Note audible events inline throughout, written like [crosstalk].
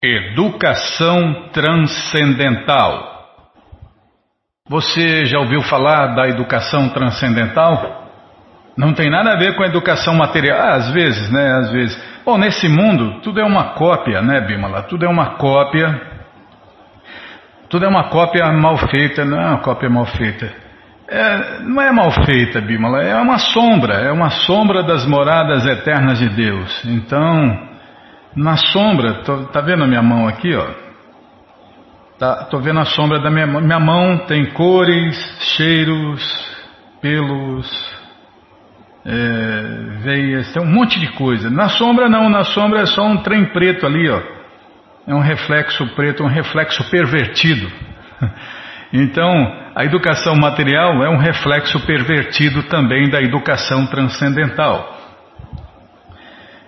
Educação transcendental. Você já ouviu falar da educação transcendental? Não tem nada a ver com a educação material. Ah, às vezes, né? Às vezes. Bom, nesse mundo, tudo é uma cópia, né, Bimala? Tudo é uma cópia. Tudo é uma cópia mal feita, não é uma cópia mal feita. É, não é mal feita, Bimala, é uma sombra, é uma sombra das moradas eternas de Deus. Então, na sombra, tô, tá vendo a minha mão aqui, ó? Tá, tô vendo a sombra da minha mão. Minha mão tem cores, cheiros, pelos, é, veias, tem um monte de coisa. Na sombra não, na sombra é só um trem preto ali, ó. É um reflexo preto, um reflexo pervertido. [laughs] Então, a educação material é um reflexo pervertido também da educação transcendental.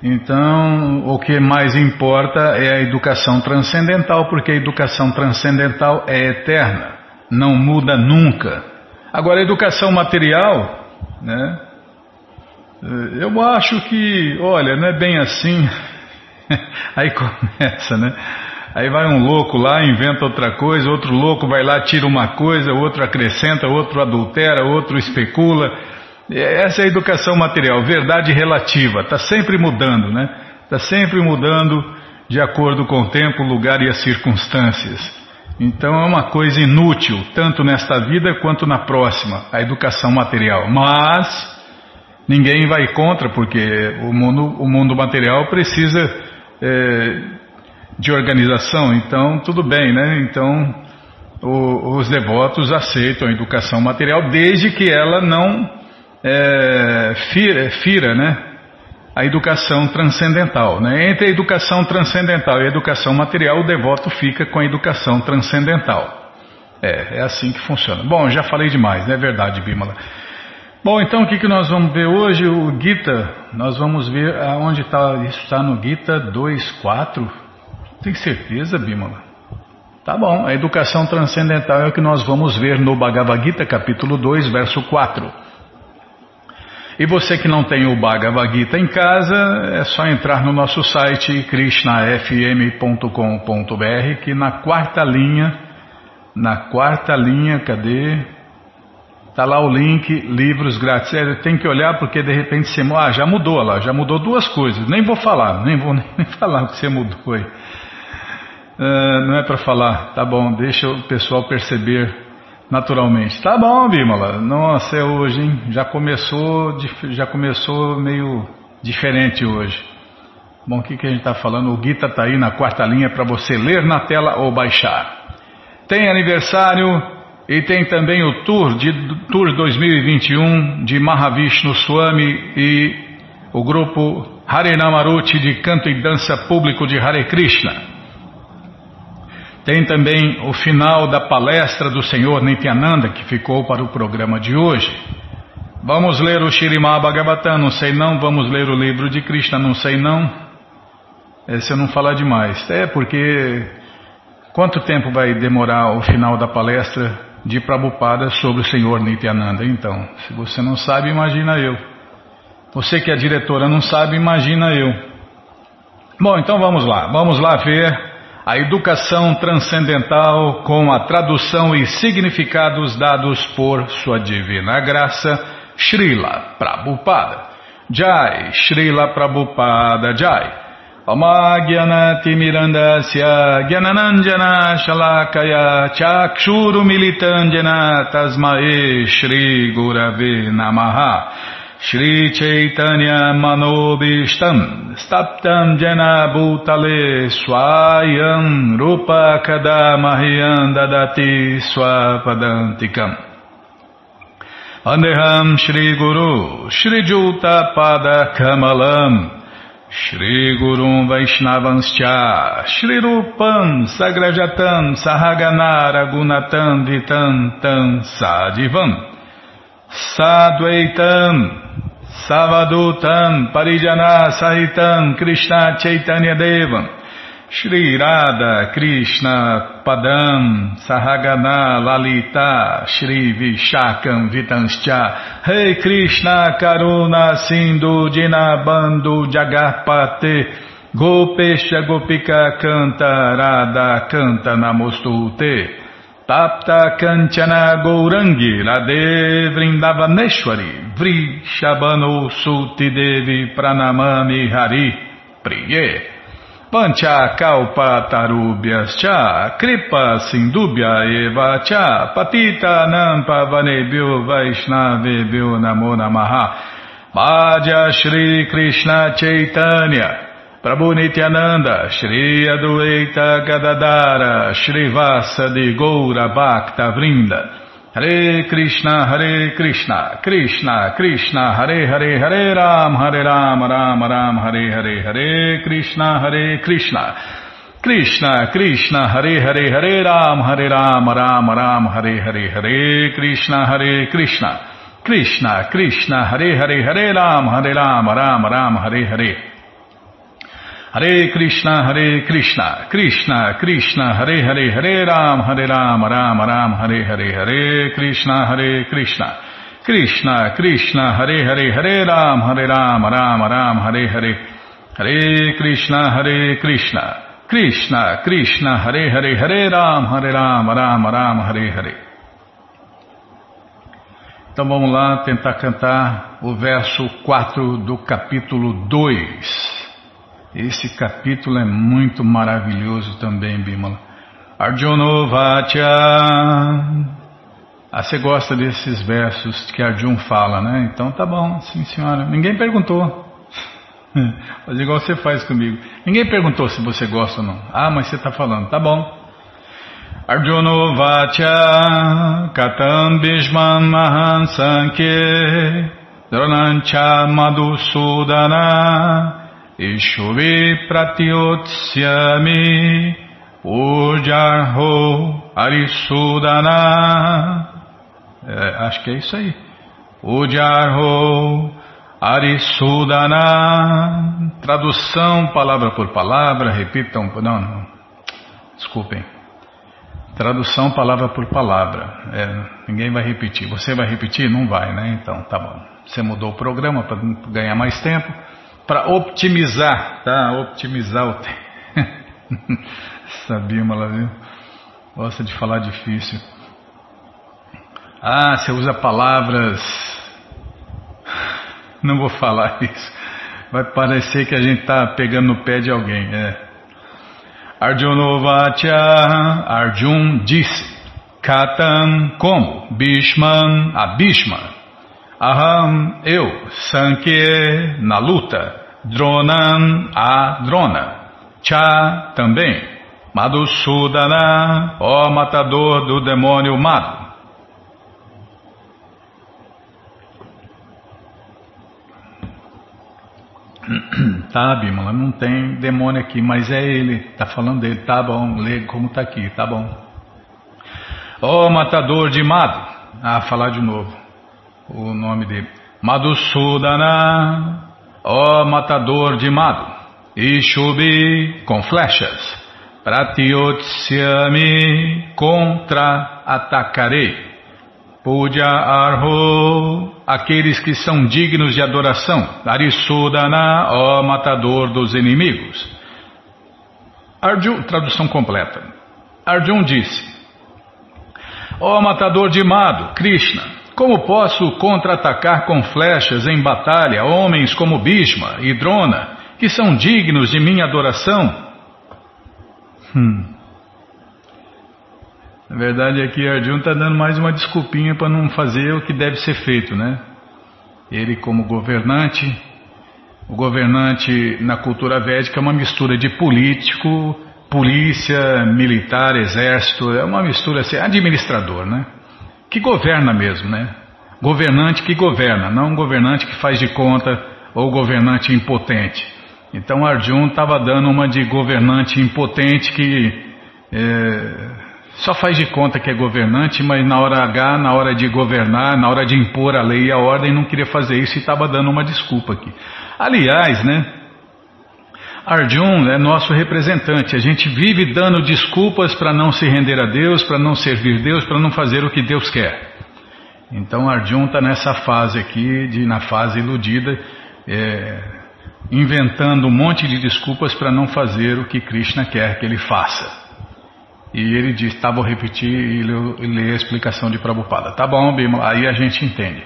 Então, o que mais importa é a educação transcendental, porque a educação transcendental é eterna, não muda nunca. Agora, a educação material, né? Eu acho que, olha, não é bem assim. [laughs] Aí começa, né? Aí vai um louco lá, inventa outra coisa, outro louco vai lá, tira uma coisa, outro acrescenta, outro adultera, outro especula. Essa é a educação material, verdade relativa, está sempre mudando, né? Está sempre mudando de acordo com o tempo, o lugar e as circunstâncias. Então é uma coisa inútil, tanto nesta vida quanto na próxima, a educação material. Mas ninguém vai contra, porque o mundo, o mundo material precisa é, de organização, então tudo bem, né? Então o, os devotos aceitam a educação material desde que ela não é, fira, fira né, a educação transcendental. Né? Entre a educação transcendental e a educação material, o devoto fica com a educação transcendental. É, é assim que funciona. Bom, já falei demais, não é verdade, Bimala. Bom, então o que, que nós vamos ver hoje? O Gita, nós vamos ver aonde está, isso está no Gita 2.4. Tem certeza, Bimala? Tá bom, a educação transcendental é o que nós vamos ver no Bhagavad Gita, capítulo 2, verso 4. E você que não tem o Bhagavad Gita em casa, é só entrar no nosso site krishnafm.com.br que na quarta linha, na quarta linha, cadê? Tá lá o link, livros grátis. É, tem que olhar porque de repente você... Ah, já mudou lá, já mudou duas coisas. Nem vou falar, nem vou [laughs] nem falar o que você mudou aí. Uh, não é para falar, tá bom, deixa o pessoal perceber naturalmente. Tá bom, Bímola. Nossa, é hoje, hein? Já começou, já começou meio diferente hoje. Bom, o que, que a gente está falando? O Gita está aí na quarta linha para você ler na tela ou baixar. Tem aniversário e tem também o Tour, de, Tour 2021 de Mahavishnu Swami e o grupo Harinamaruti de canto e dança público de Hare Krishna. Tem também o final da palestra do Senhor Nityananda, que ficou para o programa de hoje. Vamos ler o Shirimá Bhagavatam, não sei não. Vamos ler o livro de Krishna, não sei não. Esse eu não falar demais. É porque quanto tempo vai demorar o final da palestra de Prabhupada sobre o Senhor Nityananda? Então, se você não sabe, imagina eu. Você que é diretora não sabe, imagina eu. Bom, então vamos lá. Vamos lá ver a educação transcendental com a tradução e significados dados por Sua Divina Graça, Srila Prabhupada. Jai, Srila Prabhupada Jai. Amagyanati Mirandasya Gyananandjana Shalakaya Chakshuru Militandjana Tasmae Shri Gurave Namaha Shri Chaitanya Manobishtam Staptam Jena Bhutale Swayam Rupa Kadamahyam Dadati Swapadantikam. Andeham Shri Guru Shri Juta Pada Kamalam Shri Gurum Vaishnavanscha Shri Rupam Sagrajatam Sahaganara Gunatam Vitam Tam Sadivam Sadvaitam Savadutam Parijana Sahitam Krishna Chaitanya Devam Shri Radha Krishna Padam Sahagana Lalita Shri Vishakam Vitanscha Rei Krishna Karuna Sindhu Dinabando Jagarpate Gopesha Gopika Canta Radha Canta Namostute Tapta Kanchana Gourangi Radhe Vrindavaneshwari Vri Shabano Suti Devi Pranamami Hari Priye. Pancha Kalpa Tarubhyas Cha Kripa Sindubhya Eva Cha Patita Nampa Vanebhyo Vaishnavebhyo Namo Namaha. Bhaja Shri Krishna Chaitanya Prabhu Nityananda, Shri Adueita Gadadara, Shri Vasa de Goura Bhakta Vrinda, Hare Krishna, Hare Krishna, Krishna, Krishna, Hare Hare, Hare Ram, Hare Ram, Ram Ram, Hare Hare, Hare Krishna, Hare Krishna, Krishna, Krishna, Hare Hare, Hare Ram, Hare Ram, Ram Ram, Hare Hare, Hare Krishna, Hare Krishna, Krishna, Krishna, Hare Hare, Hare Ram, Hare Ram, Ram Ram, Hare Hare, Hare Krishna, Hare Krishna, Krishna, Krishna, Hare Hare, Hare Ram, Hare Ram, Ram Ram, Hare Hare, Hare Krishna, Hare Krishna, Krishna, Krishna, Hare Hare, Hare Ram, Hare Ram, Ram Ram, Hare Hare, Hare Krishna, Hare Krishna, Krishna, Krishna, Hare Hare, Hare Ram, Hare Ram, Ram Ram, Hare Hare. Então vamos lá tentar cantar o verso 4 do capítulo 2. Esse capítulo é muito maravilhoso também, Bimala. Arjuna Vatya. Ah, você gosta desses versos que Arjuna fala, né? Então tá bom, sim senhora. Ninguém perguntou. [laughs] Faz igual você faz comigo. Ninguém perguntou se você gosta ou não. Ah, mas você está falando. Tá bom. Arjuna Vatya Katam Bhishman Mahan Madhusudana Ishuvi Pratiyotsyami Ujarho Arisudana é, Acho que é isso aí. Ujarho Arisudana Tradução palavra por palavra, repitam. Não, não. Desculpem. Tradução palavra por palavra. É, ninguém vai repetir. Você vai repetir? Não vai, né? Então, tá bom. Você mudou o programa para ganhar mais tempo para optimizar, tá? Optimizar o tempo. [laughs] Sabia, Malavi? Gosta de falar difícil. Ah, você usa palavras. [sighs] Não vou falar isso. Vai parecer que a gente está pegando no pé de alguém. É. Arjunovacha, Arjun disse. Katam, como? Bhishman, a Bhishma. Aham, eu. Sankye, na luta. Dronan a Drona. Cha também. Madhusudana, ó matador do demônio Madhu. [clears throat] Tá, Bimala, não tem demônio aqui, mas é ele, tá falando dele, tá bom, lê como tá aqui, tá bom. Ó matador de Madhu, ah, falar de novo o nome dele, Madhusudana, Ó matador de Mado, Ishubi com flechas, Pratiyotsyami contra-atacarei, Puja Arho, aqueles que são dignos de adoração, Arisudana, ó matador dos inimigos. Arjun, tradução completa. Arjun disse, ó matador de Mado, Krishna, como posso contra-atacar com flechas em batalha homens como Bhishma e Drona, que são dignos de minha adoração? Hum. Na verdade, aqui Arjuna está dando mais uma desculpinha para não fazer o que deve ser feito, né? Ele, como governante, o governante na cultura védica é uma mistura de político, polícia, militar, exército, é uma mistura assim, administrador, né? Que governa mesmo, né? Governante que governa, não um governante que faz de conta ou governante impotente. Então Arjun estava dando uma de governante impotente que é, só faz de conta que é governante, mas na hora H, na hora de governar, na hora de impor a lei e a ordem, não queria fazer isso e estava dando uma desculpa aqui. Aliás, né? Arjun é nosso representante. A gente vive dando desculpas para não se render a Deus, para não servir Deus, para não fazer o que Deus quer. Então Arjun está nessa fase aqui, de, na fase iludida, é, inventando um monte de desculpas para não fazer o que Krishna quer que ele faça. E ele diz, tá, vou repetir e ler a explicação de Prabhupada. Tá bom, Bimala, aí a gente entende.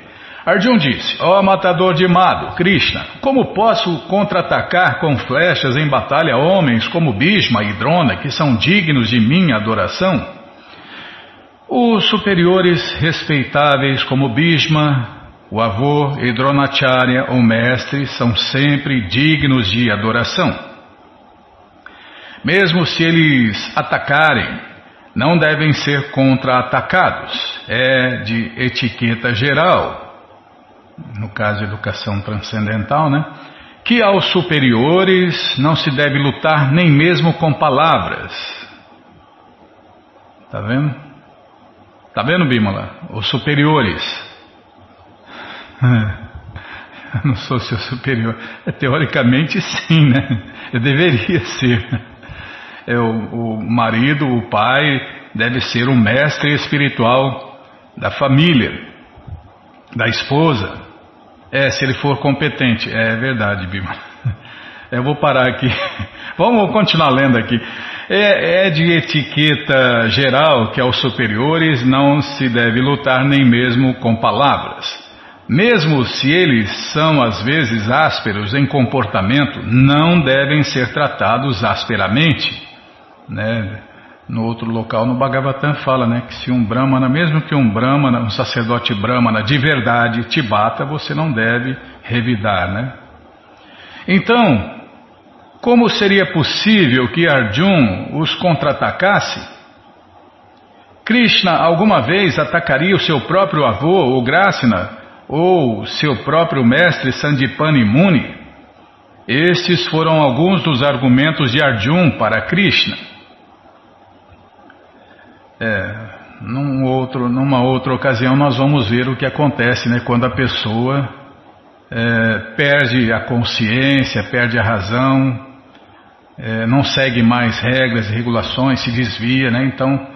Arjun disse, ó oh, matador de Mado, Krishna, como posso contra-atacar com flechas em batalha homens como Bhishma e Drona, que são dignos de minha adoração? Os superiores respeitáveis como Bhishma, o avô e Dronacharya, o mestre, são sempre dignos de adoração. Mesmo se eles atacarem, não devem ser contra-atacados. É de etiqueta geral, no caso educação transcendental, né? Que aos superiores não se deve lutar nem mesmo com palavras. Tá vendo? Tá vendo, Bímola? Os superiores [laughs] eu não sou seu superior. É, teoricamente, sim, né? Eu deveria ser. É, o, o marido, o pai, deve ser o mestre espiritual da família, da esposa. É, se ele for competente. É verdade, Bima. [laughs] Eu vou parar aqui. [laughs] Vamos continuar lendo aqui. É, é, de etiqueta geral que aos superiores não se deve lutar nem mesmo com palavras. Mesmo se eles são às vezes ásperos em comportamento, não devem ser tratados asperamente. Né? No outro local, no Bhagavatam, fala né, que se um Brahmana, mesmo que um Brahmana, um sacerdote Brahmana de verdade te bata, você não deve revidar. Né? Então, como seria possível que Arjun os contra-atacasse? Krishna alguma vez atacaria o seu próprio avô, o Grasina, ou seu próprio mestre Sandipani Muni, estes foram alguns dos argumentos de Arjun para Krishna. É, num outro, numa outra ocasião nós vamos ver o que acontece né, quando a pessoa é, perde a consciência, perde a razão, é, não segue mais regras e regulações, se desvia, né, então,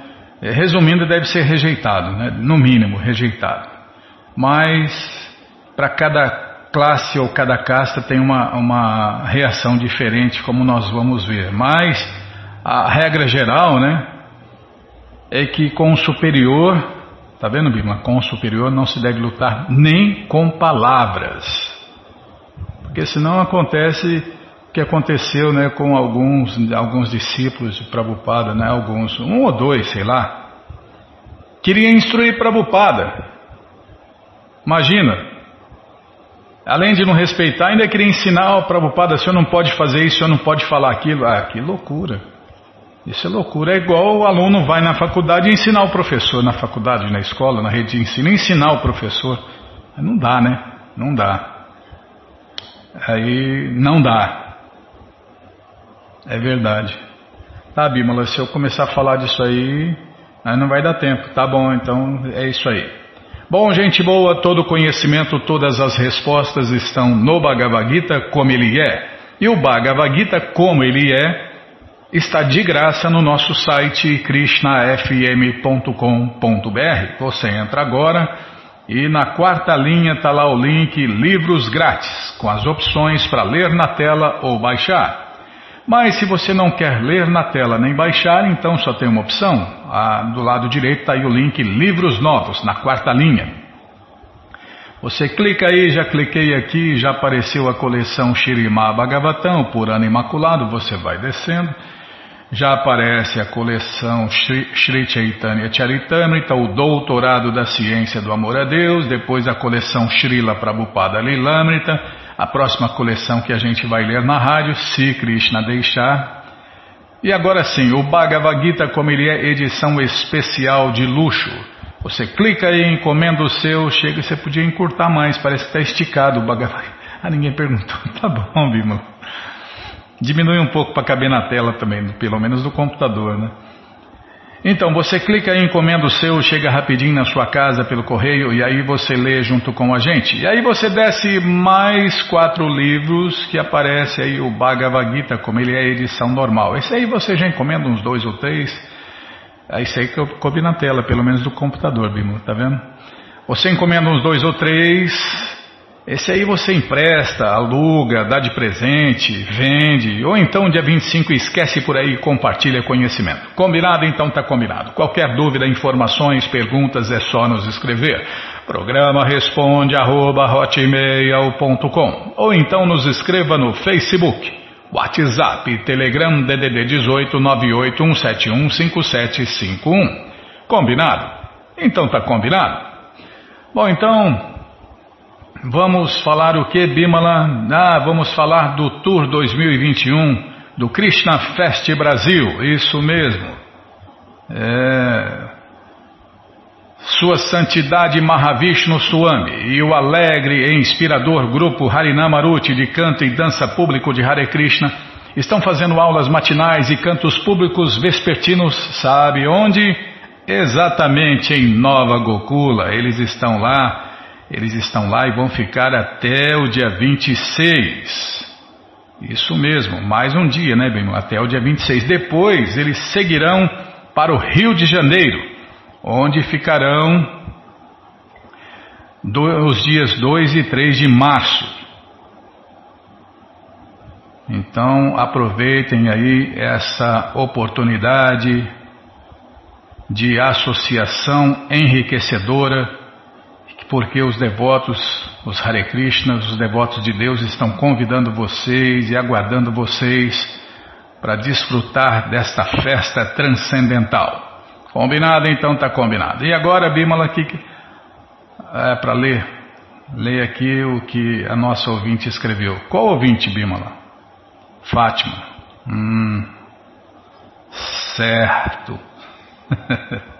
é, resumindo, deve ser rejeitado, né, no mínimo rejeitado mas para cada classe ou cada casta tem uma, uma reação diferente, como nós vamos ver. Mas a regra geral, né, é que com o superior, tá vendo, Bima? Com o superior não se deve lutar nem com palavras, porque senão acontece o que aconteceu, né, com alguns alguns discípulos de Prabhupada, né, alguns um ou dois, sei lá, queria instruir Prabhupada. Imagina. Além de não respeitar, ainda queria ensinar ao Prabhupada, o senhor não pode fazer isso, o senhor não pode falar aquilo. Ah, que loucura. Isso é loucura. É igual o aluno vai na faculdade e ensinar o professor, na faculdade, na escola, na rede de ensino, ensinar o professor. Não dá, né? Não dá. Aí não dá. É verdade. Tá, Bímola, se eu começar a falar disso aí, aí não vai dar tempo. Tá bom, então é isso aí. Bom, gente boa, todo conhecimento, todas as respostas estão no Bhagavad Gita como ele é. E o Bhagavad Gita como ele é está de graça no nosso site krishnafm.com.br. Você entra agora e na quarta linha está lá o link Livros Grátis, com as opções para ler na tela ou baixar. Mas se você não quer ler na tela nem baixar, então só tem uma opção. Ah, do lado direito está aí o link Livros Novos, na quarta linha. Você clica aí, já cliquei aqui, já apareceu a coleção Shirima Bhagavatam, por ano imaculado, você vai descendo. Já aparece a coleção Sri Chaitanya Charitamrita, o Doutorado da Ciência do Amor a Deus, depois a coleção Srila Prabhupada Lilamrita, a próxima coleção que a gente vai ler na rádio, se Krishna deixar. E agora sim, o Bhagavad Gita, como ele é edição especial de luxo. Você clica aí, encomenda o seu, chega e você podia encurtar mais, parece que está esticado o Bhagavad Gita. Ah, ninguém perguntou. [laughs] Tá bom, Bima. Diminui um pouco para caber na tela também, pelo menos do computador, né? Então, você clica em encomenda o seu, chega rapidinho na sua casa pelo correio e aí você lê junto com a gente. E aí você desce mais quatro livros que aparece aí o Bhagavad Gita, como ele é a edição normal. Esse aí você já encomenda uns dois ou três. É aí que eu coube na tela, pelo menos do computador, Bimo, tá vendo? Você encomenda uns dois ou três Esse aí você empresta, aluga, dá de presente, vende, ou então dia 25 esquece por aí e compartilha conhecimento. Combinado? Então tá combinado. Qualquer dúvida, informações, perguntas é só nos escrever. Programa responde arroba, hotmail.com ou então nos escreva no Facebook, WhatsApp, Telegram DDD 18 981715751. Combinado? Então tá combinado? Bom, então Vamos falar o que, Bimala? Ah, vamos falar do Tour 2021 do Krishna Fest Brasil, isso mesmo. É... Sua Santidade Mahavishnu Swami e o alegre e inspirador grupo Harinamaruti de canto e dança público de Hare Krishna estão fazendo aulas matinais e cantos públicos vespertinos, sabe onde? Exatamente em Nova Gokula. Eles estão lá eles estão lá e vão ficar até o dia 26. Isso mesmo, mais um dia, né, bem? Até o dia 26. Depois eles seguirão para o Rio de Janeiro, onde ficarão os dias 2 e 3 de março. Então aproveitem aí essa oportunidade de associação enriquecedora porque os devotos, os Hare Krishnas, os devotos de Deus estão convidando vocês e aguardando vocês para desfrutar desta festa transcendental. Combinado? Então está combinado. E agora, Bimala, aqui é para ler, leia aqui o que a nossa ouvinte escreveu. Qual ouvinte, Bimala? Fátima. Hum, certo. [laughs]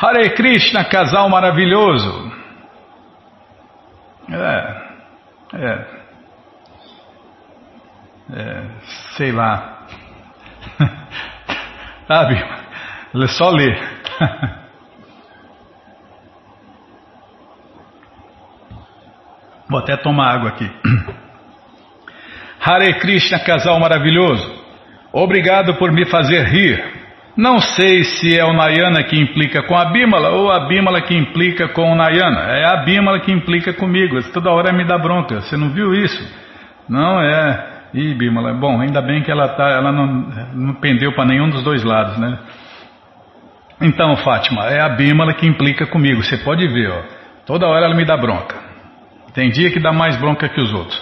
Hare Krishna, casal maravilhoso. É, é, é sei lá. [laughs] Sabe? Só ler. Vou até tomar água aqui. Hare Krishna, casal maravilhoso. Obrigado por me fazer rir. Não sei se é o Nayana que implica com a Bímala ou a Bímala que implica com o Nayana. É a Bímala que implica comigo. Toda hora me dá bronca. Você não viu isso? Não é. Ih, Bímala. Bom, ainda bem que ela tá, ela não, não pendeu para nenhum dos dois lados, né? Então, Fátima, é a Bímala que implica comigo. Você pode ver, ó. Toda hora ela me dá bronca. Tem dia que dá mais bronca que os outros.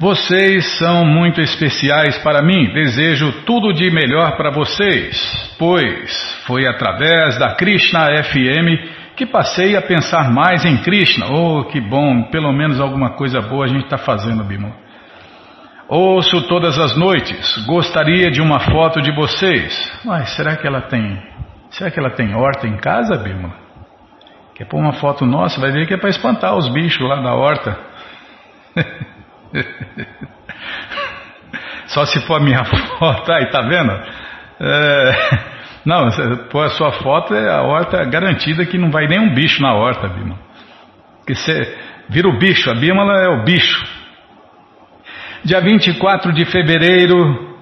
Vocês são muito especiais para mim, desejo tudo de melhor para vocês, pois foi através da Krishna FM que passei a pensar mais em Krishna. Oh, que bom, pelo menos alguma coisa boa a gente está fazendo, Bimo. Ouço todas as noites, gostaria de uma foto de vocês. Mas será que ela tem. Será que ela tem horta em casa, Bimo? Quer pôr uma foto nossa? Vai ver que é para espantar os bichos lá da horta. [laughs] [laughs] Só se for a minha [laughs] foto, aí tá vendo? É, não, pôr a sua foto, é a horta garantida que não vai nenhum bicho na horta, Bima. Porque você vira o bicho, a Bímola é o bicho. Dia 24 de fevereiro,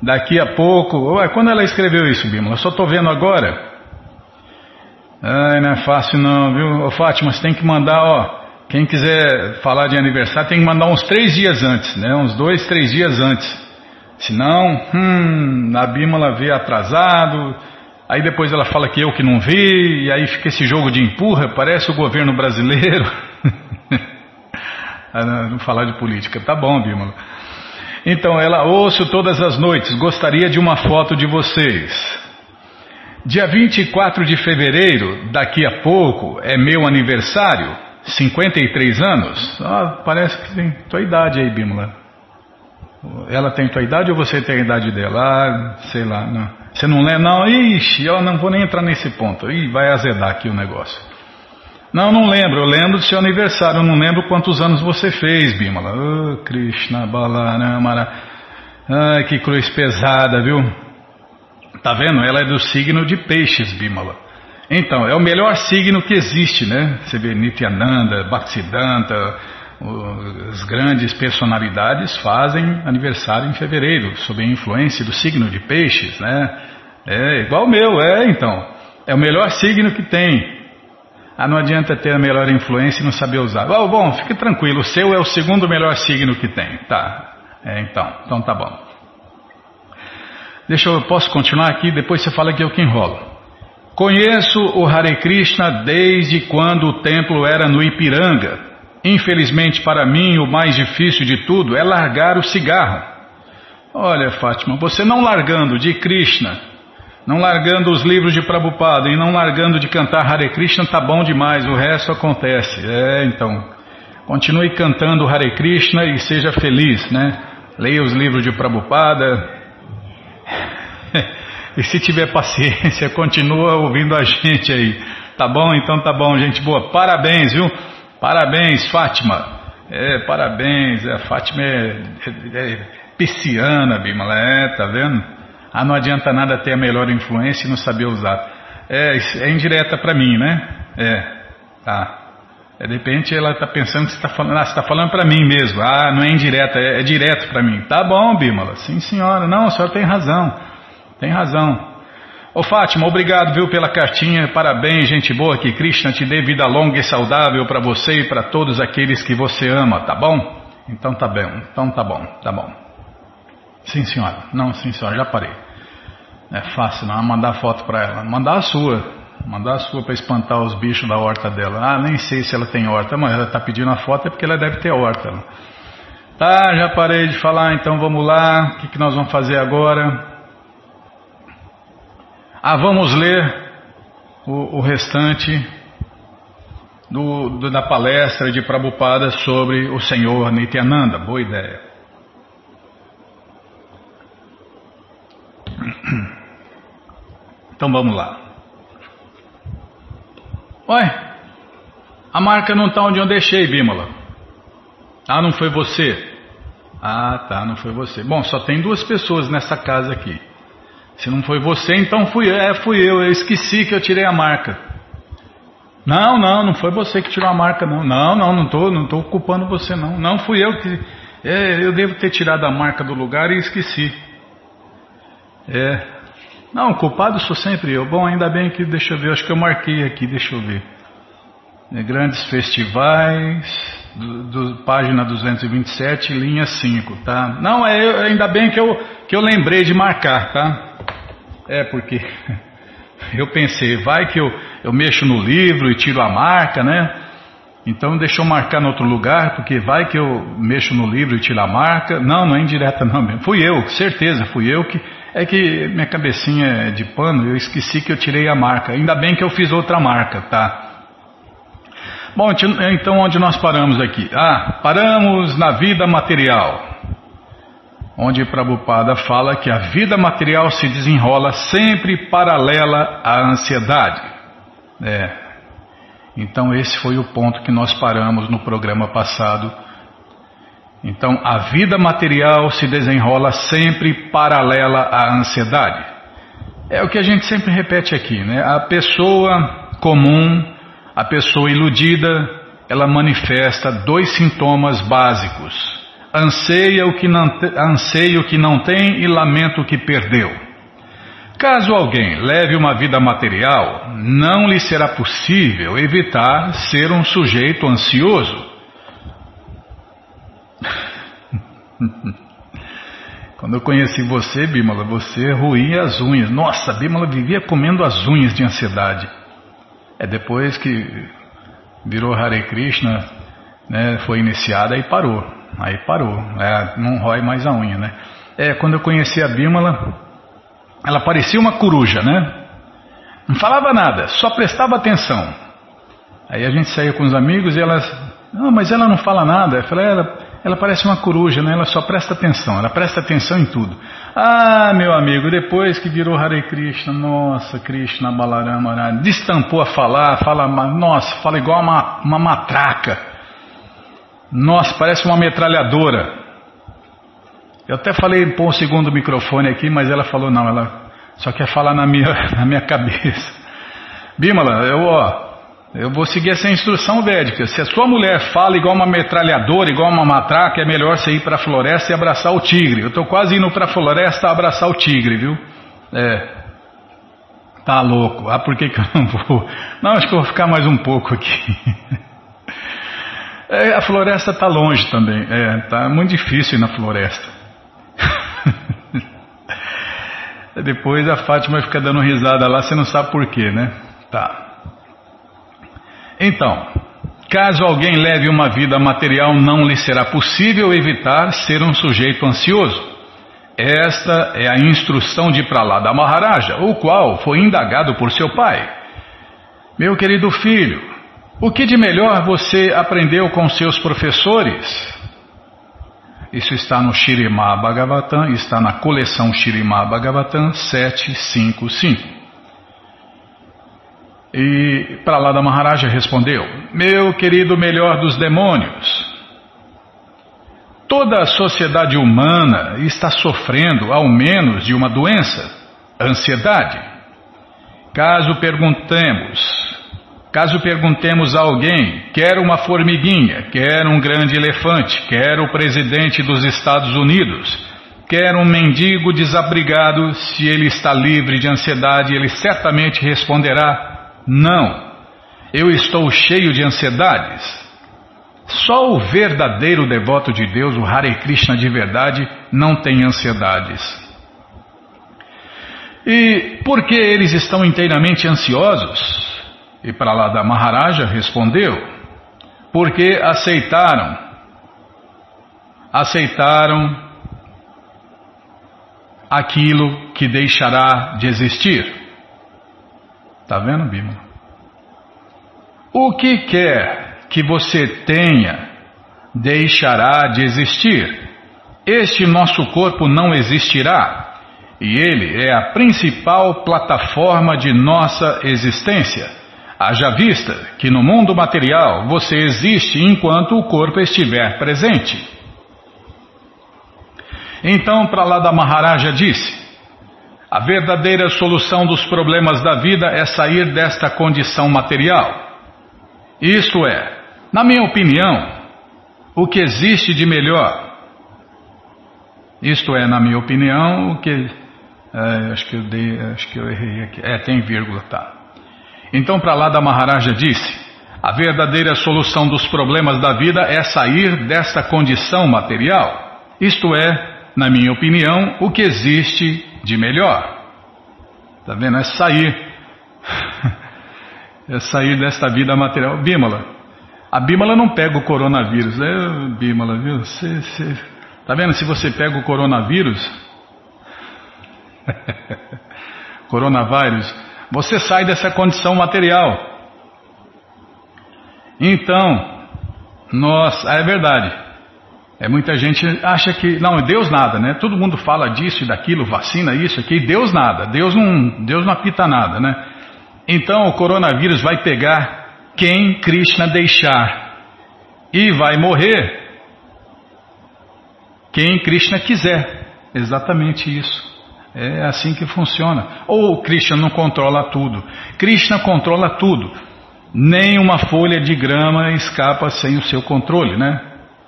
daqui a pouco. Ué, quando ela escreveu isso, Bímola? Só estou vendo agora. Ai, não é fácil não, viu? Ô, Fátima, você tem que mandar, ó. Quem quiser falar de aniversário tem que mandar uns três dias antes, né? Uns dois, três dias antes. Senão, hum, a Bímola vê atrasado, aí depois ela fala que eu que não vi, e aí fica esse jogo de empurra, parece o governo brasileiro. [laughs] Ah, não falar de política, tá bom, Bímola. Então, ela ouço todas as noites, gostaria de uma foto de vocês. Dia 24 de fevereiro, daqui a pouco, é meu aniversário. 53 anos? Ah, parece que tem tua idade aí, Bímola. Ela tem tua idade ou você tem a idade dela? Ah, sei lá, não. Você não lembra? Não, ixi, eu não vou nem entrar nesse ponto. Ih, vai azedar aqui o negócio. Não, não lembro. Eu lembro do seu aniversário. Eu não lembro quantos anos você fez, Bímola. Oh, Krishna Balaramara. Ai, que cruz pesada, viu? Tá vendo? Ela é do signo de peixes, Bímola. Então, é o melhor signo que existe, né? Você vê Nityananda, Bhaktisiddhanta, as grandes personalidades fazem aniversário em fevereiro, sob a influência do signo de peixes, né? É igual o meu, é então. É o melhor signo que tem. Ah, não adianta ter a melhor influência e não saber usar. Oh, bom, fique tranquilo, o seu é o segundo melhor signo que tem. Tá. É, então, então tá bom. Deixa eu, posso continuar aqui, depois você fala que eu que enrolo. Conheço o Hare Krishna desde quando o templo era no Ipiranga. Infelizmente para mim o mais difícil de tudo é largar o cigarro. Olha, Fátima, você não largando de Krishna, não largando os livros de Prabhupada e não largando de cantar Hare Krishna tá bom demais, o resto acontece. É, então, continue cantando Hare Krishna e seja feliz, né? Leia os livros de Prabhupada, e se tiver paciência, [laughs] continua ouvindo a gente aí. Tá bom? Então tá bom, gente boa. Parabéns, viu? Parabéns, Fátima. É, parabéns. A Fátima é, é, é pisciana, Bimala. É, tá vendo? Ah, não adianta nada ter a melhor influência e não saber usar. É, é indireta para mim, né? É, tá. É, de repente ela está pensando que você está falando, ah, você está falando para mim mesmo. Ah, não é indireta, é, é direto para mim. Tá bom, Bímola. Sim, senhora. Não, a senhora tem razão. Tem razão. Ô Fátima, obrigado, viu, pela cartinha. Parabéns, gente boa. Que Krishna te dê vida longa e saudável para você e para todos aqueles que você ama, tá bom? Então tá bem. Então tá bom, tá bom. Sim, senhora. Não, sim, senhora, já parei. É fácil, não. Mandar foto para ela. Mandar a sua. Mandar a sua para espantar os bichos da horta dela. Ah, nem sei se ela tem horta, mas ela está pedindo a foto é porque ela deve ter horta. Tá, já parei de falar, então vamos lá. O que, que nós vamos fazer agora? Ah, vamos ler o, o restante do, do, da palestra de Prabhupada sobre o Senhor Nityananda. Boa ideia. Então vamos lá. Ué, a marca não está onde eu deixei, Bímola. Ah, não foi você? Ah, tá, não foi você. Bom, só tem duas pessoas nessa casa aqui. Se não foi você, então fui eu. É, fui eu. Eu esqueci que eu tirei a marca. Não, não, não foi você que tirou a marca, não. Não, não, não estou não tô culpando você, não. Não fui eu que. É, eu devo ter tirado a marca do lugar e esqueci. É. Não, culpado sou sempre eu. Bom, ainda bem que, deixa eu ver, acho que eu marquei aqui, deixa eu ver. É, grandes festivais, do, do, página 227, linha 5, tá? Não, é, ainda bem que eu, que eu lembrei de marcar, tá? É, porque [laughs] eu pensei, vai que eu, eu mexo no livro e tiro a marca, né? Então deixa eu marcar no outro lugar, porque vai que eu mexo no livro e tiro a marca. Não, não é indireta não mesmo. Fui eu, certeza, fui eu que. É que minha cabecinha é de pano, eu esqueci que eu tirei a marca. Ainda bem que eu fiz outra marca, tá? Bom, então onde nós paramos aqui? Ah, paramos na vida material onde Prabhupada fala que a vida material se desenrola sempre paralela à ansiedade. É. Então esse foi o ponto que nós paramos no programa passado. Então a vida material se desenrola sempre paralela à ansiedade. É o que a gente sempre repete aqui, né? A pessoa comum, a pessoa iludida, ela manifesta dois sintomas básicos anseia o que não, anseia o que não tem e lamenta o que perdeu. Caso alguém leve uma vida material, não lhe será possível evitar ser um sujeito ansioso. [laughs] Quando eu conheci você, Bímola, você ruía as unhas. Nossa, Bímola vivia comendo as unhas de ansiedade. É depois que virou Hare Krishna, né, foi iniciada e parou. Aí parou, é, não rói mais a unha, né? É, quando eu conheci a Bímola, ela parecia uma coruja, né? Não falava nada, só prestava atenção. Aí a gente saía com os amigos e elas, não, mas ela não fala nada. Eu falei, ela, ela parece uma coruja, né? Ela só presta atenção, ela presta atenção em tudo. Ah, meu amigo, depois que virou Hare Krishna, nossa, Krishna Balarama, destampou a falar, fala, nossa, fala igual uma, uma matraca. Nossa, parece uma metralhadora. Eu até falei pôr um segundo microfone aqui, mas ela falou não, ela só quer falar na minha, [laughs] na minha cabeça. Bímola, eu, ó, eu vou seguir essa instrução védica. Se a sua mulher fala igual uma metralhadora, igual uma matraca, é melhor você ir para a floresta e abraçar o tigre. Eu estou quase indo para a floresta abraçar o tigre, viu? É. Tá louco. Ah, por que, que eu não vou? Não, acho que eu vou ficar mais um pouco aqui. [laughs] É, a floresta tá longe também. É, tá muito difícil ir na floresta. [laughs] Depois a Fátima fica dando risada lá, você não sabe por quê, né? Tá. Então, caso alguém leve uma vida material, não lhe será possível evitar ser um sujeito ansioso. Esta é a instrução de Pralada Maharaja, o qual foi indagado por seu pai. Meu querido filho, o que de melhor você aprendeu com seus professores? Isso está no Shirimá Bhagavatam, está na coleção Shirimá Bhagavatam 755. E para lá da Maharaja respondeu: Meu querido melhor dos demônios, toda a sociedade humana está sofrendo ao menos de uma doença, ansiedade. Caso perguntemos Caso perguntemos a alguém, quer uma formiguinha, quer um grande elefante, quer o presidente dos Estados Unidos, quer um mendigo desabrigado, se ele está livre de ansiedade, ele certamente responderá: Não, eu estou cheio de ansiedades. Só o verdadeiro devoto de Deus, o Hare Krishna de verdade, não tem ansiedades. E por que eles estão inteiramente ansiosos? E para lá da Maharaja respondeu: porque aceitaram, aceitaram aquilo que deixará de existir. Está vendo, Bima? O que quer que você tenha deixará de existir. Este nosso corpo não existirá e ele é a principal plataforma de nossa existência. Haja vista que no mundo material você existe enquanto o corpo estiver presente. Então, para lá da Maharaja disse: a verdadeira solução dos problemas da vida é sair desta condição material. Isto é, na minha opinião, o que existe de melhor. Isto é, na minha opinião, o que. É, acho que eu dei, acho que eu errei aqui. É, tem vírgula, tá. Então, para lá da Maharaja disse: a verdadeira solução dos problemas da vida é sair desta condição material. Isto é, na minha opinião, o que existe de melhor. Está vendo? É sair. [laughs] é sair desta vida material. Bímola. A Bímola não pega o coronavírus. É, Bímola, viu? Você... Tá vendo? Se você pega o coronavírus. [laughs] coronavírus você sai dessa condição material. Então, nós, é verdade. É muita gente acha que não, Deus nada, né? Todo mundo fala disso e daquilo, vacina isso aqui, Deus nada. Deus não, Deus não apita nada, né? Então o coronavírus vai pegar quem Krishna deixar e vai morrer quem Krishna quiser. Exatamente isso. É assim que funciona. Ou Krishna não controla tudo. Krishna controla tudo. Nem uma folha de grama escapa sem o seu controle, né?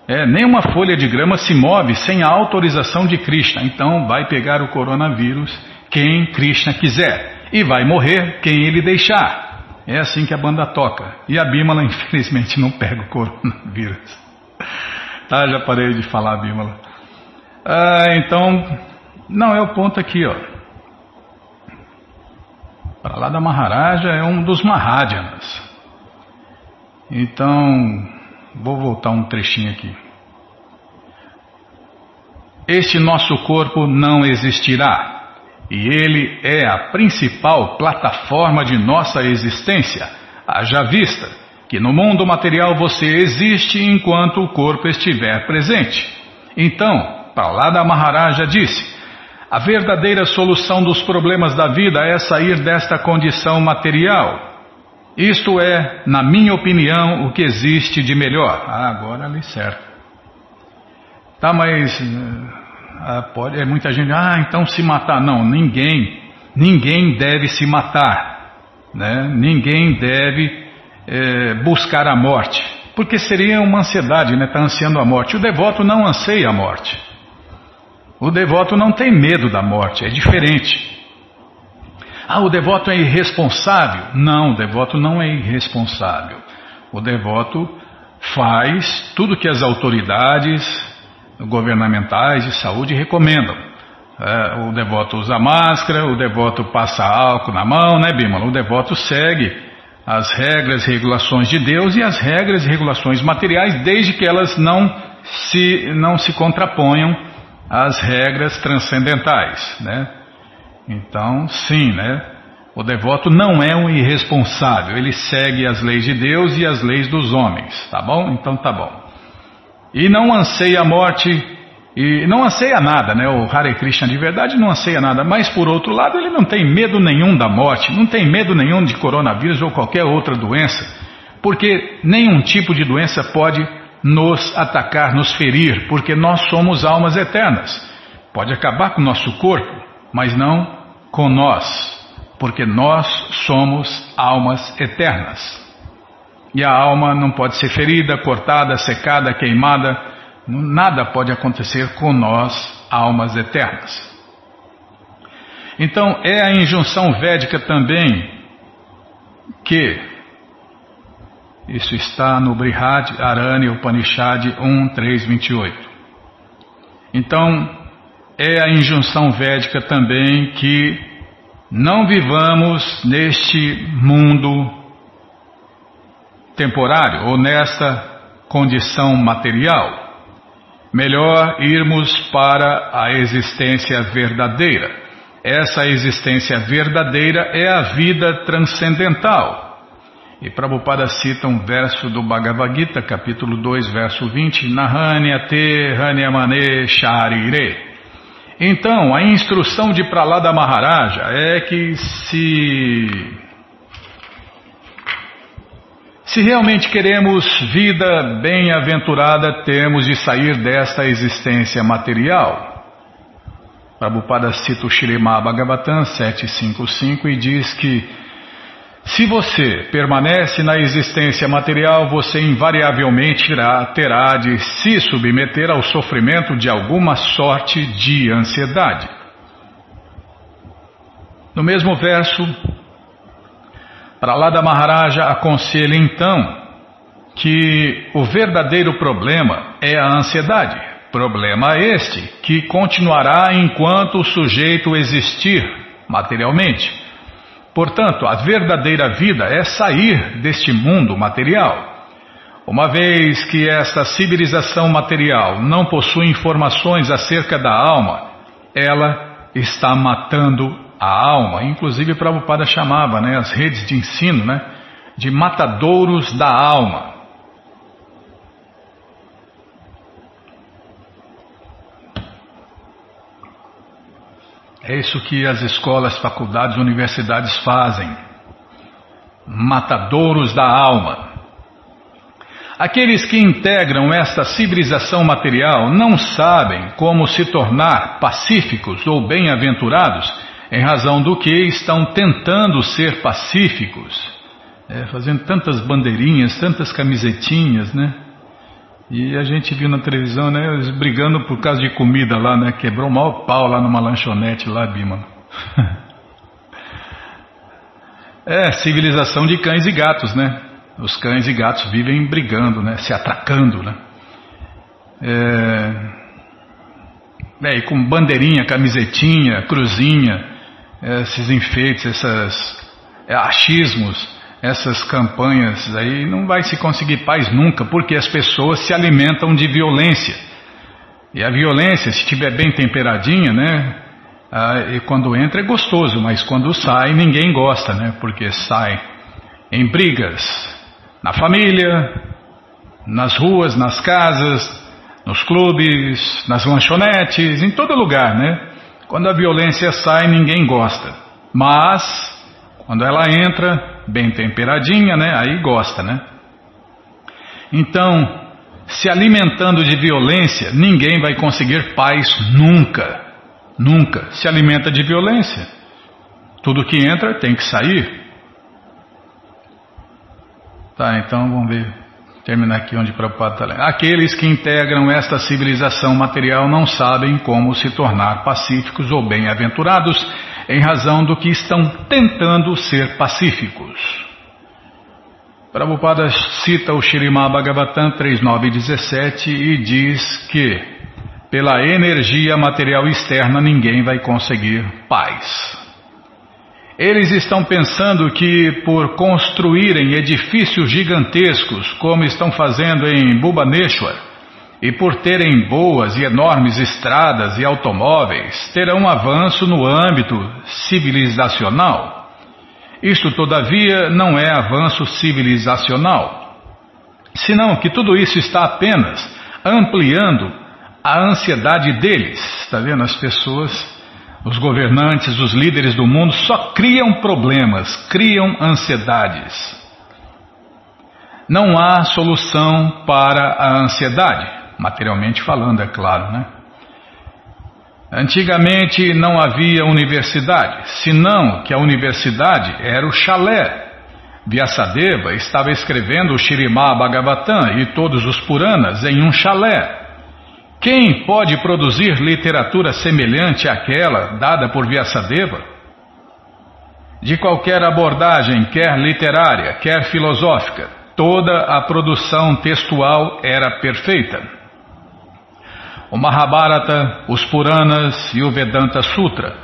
É, nem uma folha de grama se move sem a autorização de Krishna. Então vai pegar o coronavírus quem Krishna quiser. E vai morrer quem ele deixar. É assim que a banda toca. E a Bímala, [laughs] infelizmente, não pega o coronavírus. Tá, já parei de falar, Bímala. Ah, então, não, é o ponto aqui, ó. Para lá da Maharaja é um dos Mahadjanas. Então, vou voltar um trechinho aqui. Este nosso corpo não existirá, e ele é a principal plataforma de nossa existência. Haja vista que no mundo material você existe enquanto o corpo estiver presente. Então, para lá da Maharaja disse: a verdadeira solução dos problemas da vida é sair desta condição material. Isto é, na minha opinião, o que existe de melhor. Ah, agora ali certo. Tá, mas ah, pode, é muita gente. Ah, então se matar. Não, ninguém, ninguém deve se matar. Né? Ninguém deve é, buscar a morte. Porque seria uma ansiedade, né? Está ansiando a morte. O devoto não anseia a morte. O devoto não tem medo da morte, é diferente. Ah, o devoto é irresponsável. Não, o devoto não é irresponsável. O devoto faz tudo que as autoridades governamentais de saúde recomendam. É, o devoto usa máscara, o devoto passa álcool na mão, né, Bímola? O devoto segue as regras e regulações de Deus e as regras e regulações materiais, desde que elas não se, não se contraponham às regras transcendentais, né? Então, sim, né? O devoto não é um irresponsável, ele segue as leis de Deus e as leis dos homens, tá bom? Então tá bom. E não anseia a morte, e não anseia nada, né? O Hare Krishna de verdade não anseia nada, mas por outro lado ele não tem medo nenhum da morte, não tem medo nenhum de coronavírus ou qualquer outra doença, porque nenhum tipo de doença pode nos atacar, nos ferir, porque nós somos almas eternas. Pode acabar com o nosso corpo, mas não com nós, porque nós somos almas eternas. E a alma não pode ser ferida, cortada, secada, queimada, nada pode acontecer com nós, almas eternas. Então é a injunção védica também que isso está no Brihad Aranya Upanishad 1, 3, 28. Então, é a injunção védica também que não vivamos neste mundo temporário ou nesta condição material. Melhor irmos para a existência verdadeira. Essa existência verdadeira é a vida transcendental. E Prabhupada cita um verso do Bhagavad Gita, capítulo 2, verso 20, Nahanya te hanyamane sharire. Então, a instrução de Pralada Maharaja é que se se realmente queremos vida bem-aventurada, temos de sair desta existência material. Prabhupada cita o Shrimad Bhagavatam 755 e diz que se você permanece na existência material, você invariavelmente irá, terá de se submeter ao sofrimento de alguma sorte de ansiedade. No mesmo verso, Pralada Maharaja aconselha então que o verdadeiro problema é a ansiedade. Problema este que continuará enquanto o sujeito existir materialmente. Portanto, a verdadeira vida é sair deste mundo material. Uma vez que esta civilização material não possui informações acerca da alma, ela está matando a alma. Inclusive, Prabhupada chamava né, as redes de ensino né, de matadouros da alma. É isso que as escolas, faculdades, universidades fazem. Matadouros da alma. Aqueles que integram esta civilização material não sabem como se tornar pacíficos ou bem-aventurados em razão do que estão tentando ser pacíficos, é, fazendo tantas bandeirinhas, tantas camisetinhas, né? E a gente viu na televisão, né, eles brigando por causa de comida lá, né? Quebrou o maior pau lá numa lanchonete lá, Bima. [laughs] é, civilização de cães e gatos, né? Os cães e gatos vivem brigando, né? Se atracando, né? É, é, e com bandeirinha, camisetinha, cruzinha, esses enfeites, esses é, achismos essas campanhas aí, não vai se conseguir paz nunca, porque as pessoas se alimentam de violência. E a violência, se estiver bem temperadinha, né? Ah, e quando entra é gostoso, mas quando sai ninguém gosta, né? Porque sai em brigas na família, nas ruas, nas casas, nos clubes, nas lanchonetes, em todo lugar, né? Quando a violência sai, ninguém gosta. Mas, quando ela entra, bem temperadinha, né? Aí gosta, né? Então, se alimentando de violência, ninguém vai conseguir paz nunca. Nunca. Se alimenta de violência. Tudo que entra tem que sair. Tá, então vamos ver. Terminar aqui onde o Prabhupada está. Aqueles que integram esta civilização material não sabem como se tornar pacíficos ou bem-aventurados em razão do que estão tentando ser pacíficos. Prabhupada cita o Shirimá Bhagavatam 3917 e diz que, pela energia material externa, ninguém vai conseguir paz. Eles estão pensando que, por construírem edifícios gigantescos, como estão fazendo em Bhubaneswar, e por terem boas e enormes estradas e automóveis, terão avanço no âmbito civilizacional. Isto, todavia, não é avanço civilizacional, senão que tudo isso está apenas ampliando a ansiedade deles. Está vendo? As pessoas, os governantes, os líderes do mundo só criam problemas, criam ansiedades. Não há solução para a ansiedade, materialmente falando, é claro, né? Antigamente não havia universidade, senão que a universidade era o chalé. Vyasadeva estava escrevendo o Shirimá Bhagavatam e todos os Puranas em um chalé. Quem pode produzir literatura semelhante àquela dada por Vyasadeva? De qualquer abordagem, quer literária, quer filosófica, toda a produção textual era perfeita o Mahabharata, os Puranas e o Vedanta Sutra.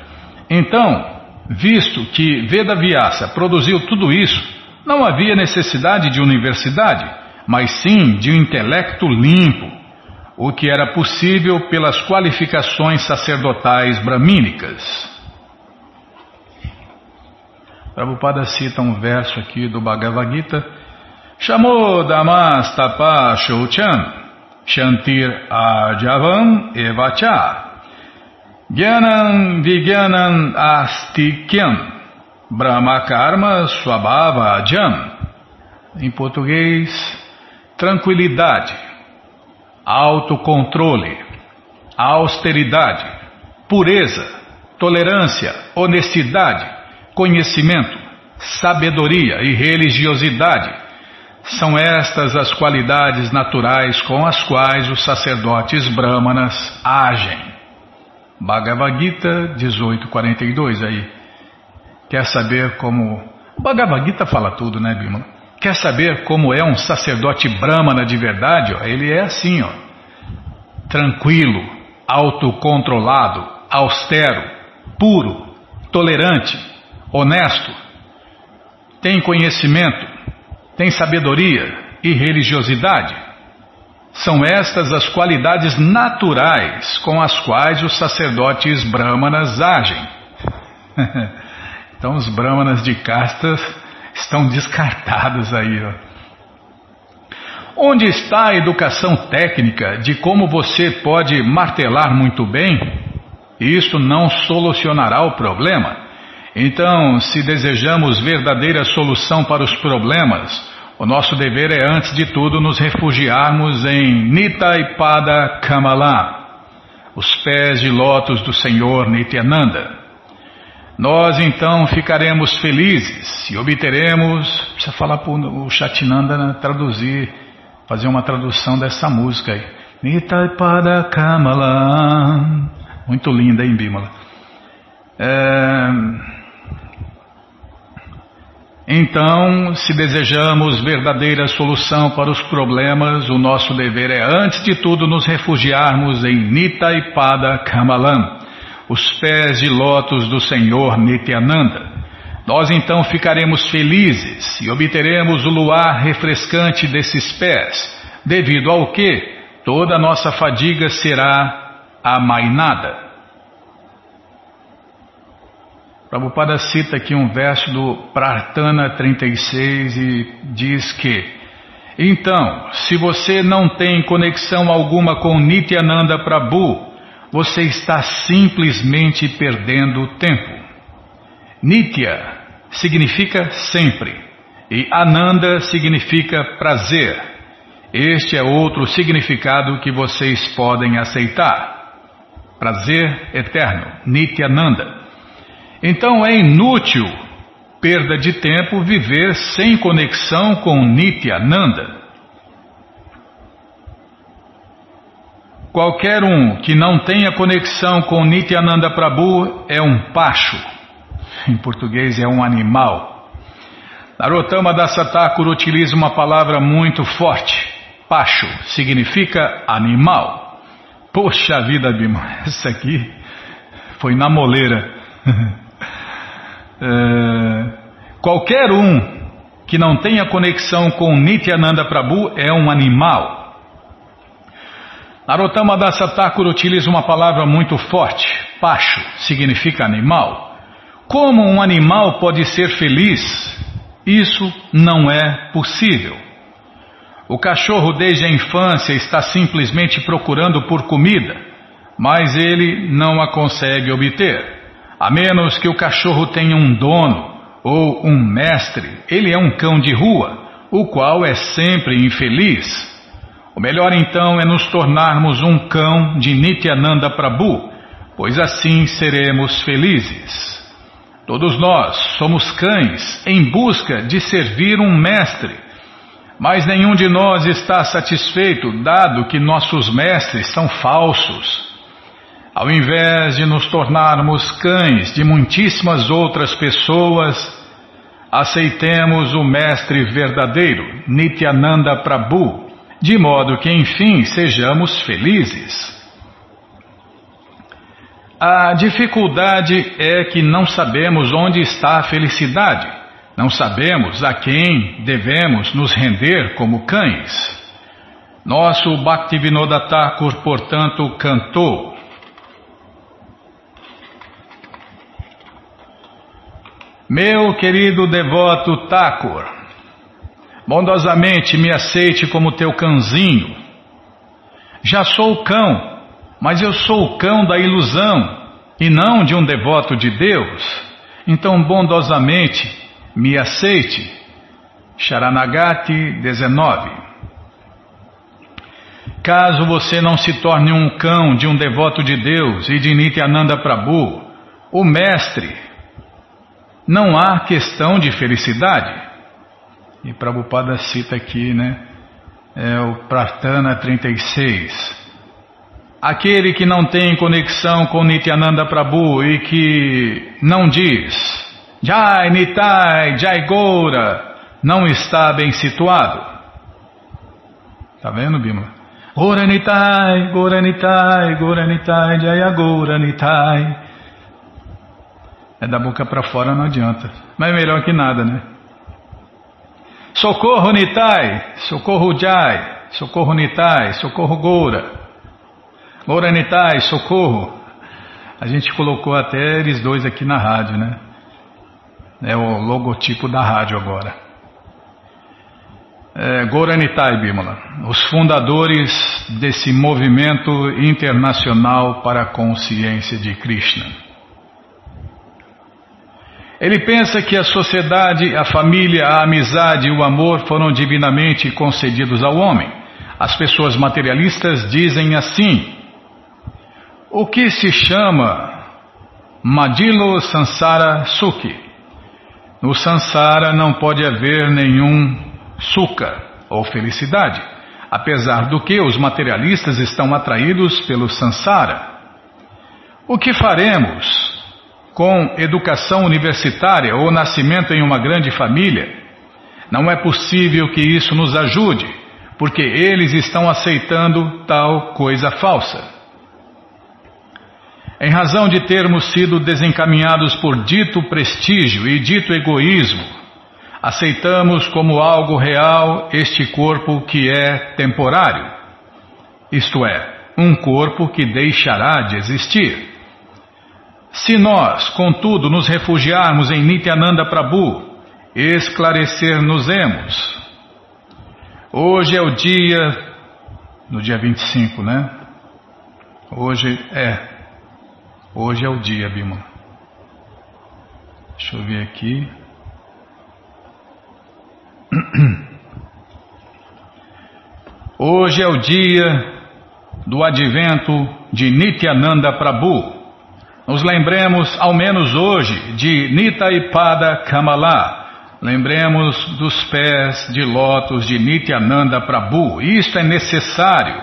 Então, visto que Veda Vyasa produziu tudo isso, não havia necessidade de universidade, mas sim de um intelecto limpo, o que era possível pelas qualificações sacerdotais bramínicas. Prabhupada cita um verso aqui do Bhagavad Gita, chamou Damas Tapa Shouchan, Shantir Ajavam Evacha. Gyanam Vigyanam Astikyam. Brahma Karma Swabhava Jam. Em português, tranquilidade, autocontrole, austeridade, pureza, tolerância, honestidade, conhecimento, sabedoria e religiosidade são estas as qualidades naturais com as quais os sacerdotes brahmanas agem. Bhagavad Gita 1842 aí. Quer saber como. Bhagavad Gita fala tudo, né, Bima? Quer saber como é um sacerdote brahmana de verdade? Ele é assim, ó. Tranquilo, autocontrolado, austero, puro, tolerante, honesto, tem conhecimento, tem sabedoria e religiosidade. São estas as qualidades naturais com as quais os sacerdotes brahmanas agem. [laughs] então os brahmanas de castas estão descartados aí. Ó. Onde está a educação técnica de como você pode martelar muito bem? Isto não solucionará o problema. Então, se desejamos verdadeira solução para os problemas, o nosso dever é, antes de tudo, nos refugiarmos em Nitaipada Kamala, os pés de lótus do Senhor Nityananda. Nós então ficaremos felizes e obteremos. Precisa falar para o Chatinanda né, traduzir, fazer uma tradução dessa música aí. Nitaipada Kamala. Muito linda, hein, Bimala? É. Então, se desejamos verdadeira solução para os problemas, o nosso dever é, antes de tudo, nos refugiarmos em Nitaipada Kamalam, os pés de lótus do Senhor Nityananda. Nós então ficaremos felizes e obteremos o luar refrescante desses pés, devido ao que toda nossa fadiga será amainada. Prabhupada cita aqui um verso do Pratana 36 e diz que Então, se você não tem conexão alguma com Nityananda Prabhu, você está simplesmente perdendo tempo. Nitya significa sempre e Ananda significa prazer. Este é outro significado que vocês podem aceitar. Prazer eterno, Nityananda. Então é inútil, perda de tempo, viver sem conexão com Nityananda. Qualquer um que não tenha conexão com Nityananda Prabhu é um pacho, [laughs] em português é um animal. Narottama Dasatakura utiliza uma palavra muito forte. Pacho significa animal. Poxa vida, Bima, [laughs] essa aqui foi na moleira. [laughs] é, qualquer um que não tenha conexão com Nityananda Prabhu é um animal. Narottama Dasatakura utiliza uma palavra muito forte. Pacho significa animal. Como um animal pode ser feliz? Isso não é possível. O cachorro desde a infância está simplesmente procurando por comida, mas ele não a consegue obter, a menos que o cachorro tenha um dono ou um mestre, ele é um cão de rua, o qual é sempre infeliz. O melhor então é nos tornarmos um cão de Nityananda Prabhu, pois assim seremos felizes. Todos nós somos cães em busca de servir um mestre, mas nenhum de nós está satisfeito, dado que nossos mestres são falsos. Ao invés de nos tornarmos cães de muitíssimas outras pessoas, aceitemos o Mestre verdadeiro, Nityananda Prabhu, de modo que enfim sejamos felizes. A dificuldade é que não sabemos onde está a felicidade, não sabemos a quem devemos nos render como cães. Nosso Bhaktivinoda Thakur, portanto, cantou Meu querido devoto Thakur, bondosamente me aceite como teu cãozinho. Já sou cão, mas eu sou o cão da ilusão e não de um devoto de Deus. Então, bondosamente me aceite. Sharanagati 19 Caso você não se torne um cão de um devoto de Deus e de Nityananda Prabhu, o mestre não há questão de felicidade. E Prabhupada cita aqui, né? É o Pratana 36. Aquele que não tem conexão com Nityananda Prabhu e que não diz Jai Nitai, Jai Goura, não está bem situado. Tá vendo, Bima? Gora Nitai, Gora Nitai, Gora Nitai, Jaya Gora Nitai. É da boca para fora não adianta. Mas é melhor que nada, né? Socorro Nitai, socorro Jai, socorro Nitai, socorro Goura. Goura Nitai, socorro. A gente colocou até eles dois aqui na rádio, né? É o logotipo da rádio agora. É, Nitai Bimala, os fundadores desse movimento internacional para a consciência de Krishna. Ele pensa que a sociedade, a família, a amizade e o amor foram divinamente concedidos ao homem. As pessoas materialistas dizem assim: o que se chama Madilo Sansara Sukhi? No Sansara não pode haver nenhum sukha ou felicidade, apesar do que os materialistas estão atraídos pelo Sansara. O que faremos com educação universitária ou nascimento em uma grande família, não é possível que isso nos ajude, porque eles estão aceitando tal coisa falsa. Em razão de termos sido desencaminhados por dito prestígio e dito egoísmo, aceitamos como algo real este corpo que é temporário, isto é, um corpo que deixará de existir. Se nós, contudo, nos refugiarmos em Nityananda Prabhu, esclarecer-nos-emos. Hoje é o dia, no dia 25, né? Hoje é, hoje é o dia, Bima. Deixa eu ver aqui. [clears throat] Hoje é o dia do advento de Nityananda Prabhu. Nos lembremos, ao menos hoje, de Nitaipada Kamala. Lembremos dos pés de lótus de Nityananda Prabhu. Isto é necessário.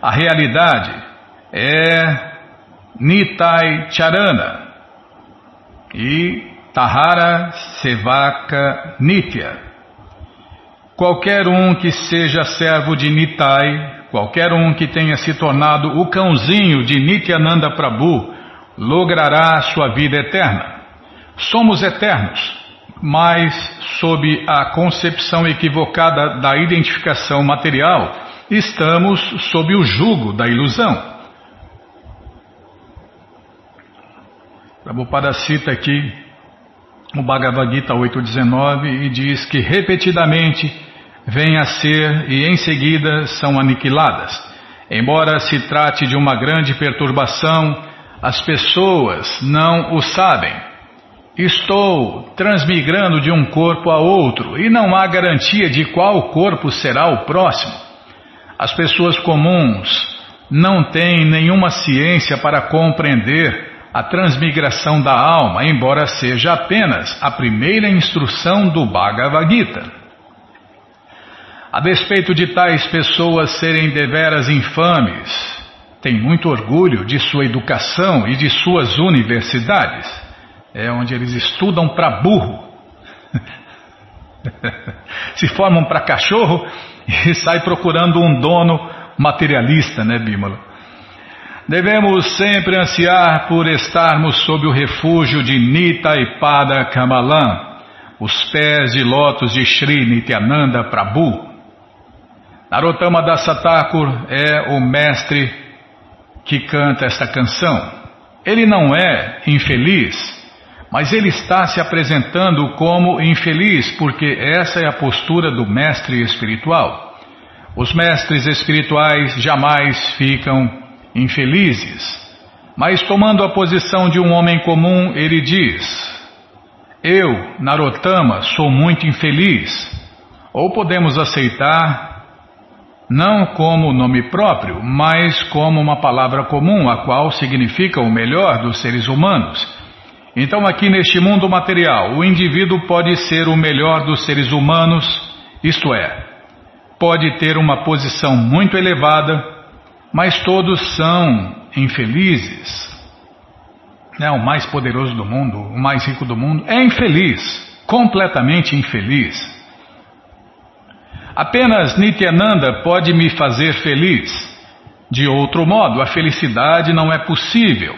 A realidade é Nitai Charana. E Tahara Sevaka Nitya. Qualquer um que seja servo de Nitai, qualquer um que tenha se tornado o cãozinho de Nityananda Prabhu, logrará sua vida eterna. Somos eternos, mas sob a concepção equivocada da identificação material, estamos sob o jugo da ilusão. Prabhupada cita aqui o Bhagavad Gita 8.19 e diz que repetidamente vêm a ser e em seguida são aniquiladas. Embora se trate de uma grande perturbação, as pessoas não o sabem. Estou transmigrando de um corpo a outro e não há garantia de qual corpo será o próximo. As pessoas comuns não têm nenhuma ciência para compreender a transmigração da alma, embora seja apenas a primeira instrução do Bhagavad Gita. A despeito de tais pessoas serem deveras infames, tem muito orgulho de sua educação e de suas universidades. É onde eles estudam para burro. [laughs] Se formam para cachorro [laughs] e sai procurando um dono materialista, né, Bímola? Devemos sempre ansiar por estarmos sob o refúgio de Nita e Pada Kamalam, os pés de lótus de Sri Nityananda Prabhu. Narottama Dasatakur é o mestre que canta esta canção. Ele não é infeliz, mas ele está se apresentando como infeliz porque essa é a postura do mestre espiritual. Os mestres espirituais jamais ficam infelizes. Mas tomando a posição de um homem comum, ele diz: Eu, Narotama, sou muito infeliz. Ou podemos aceitar não como nome próprio, mas como uma palavra comum, a qual significa o melhor dos seres humanos. Então, aqui neste mundo material, o indivíduo pode ser o melhor dos seres humanos, isto é, pode ter uma posição muito elevada mas todos são infelizes. É o mais poderoso do mundo, o mais rico do mundo, é infeliz, completamente infeliz. Apenas Nityananda pode me fazer feliz. De outro modo, a felicidade não é possível.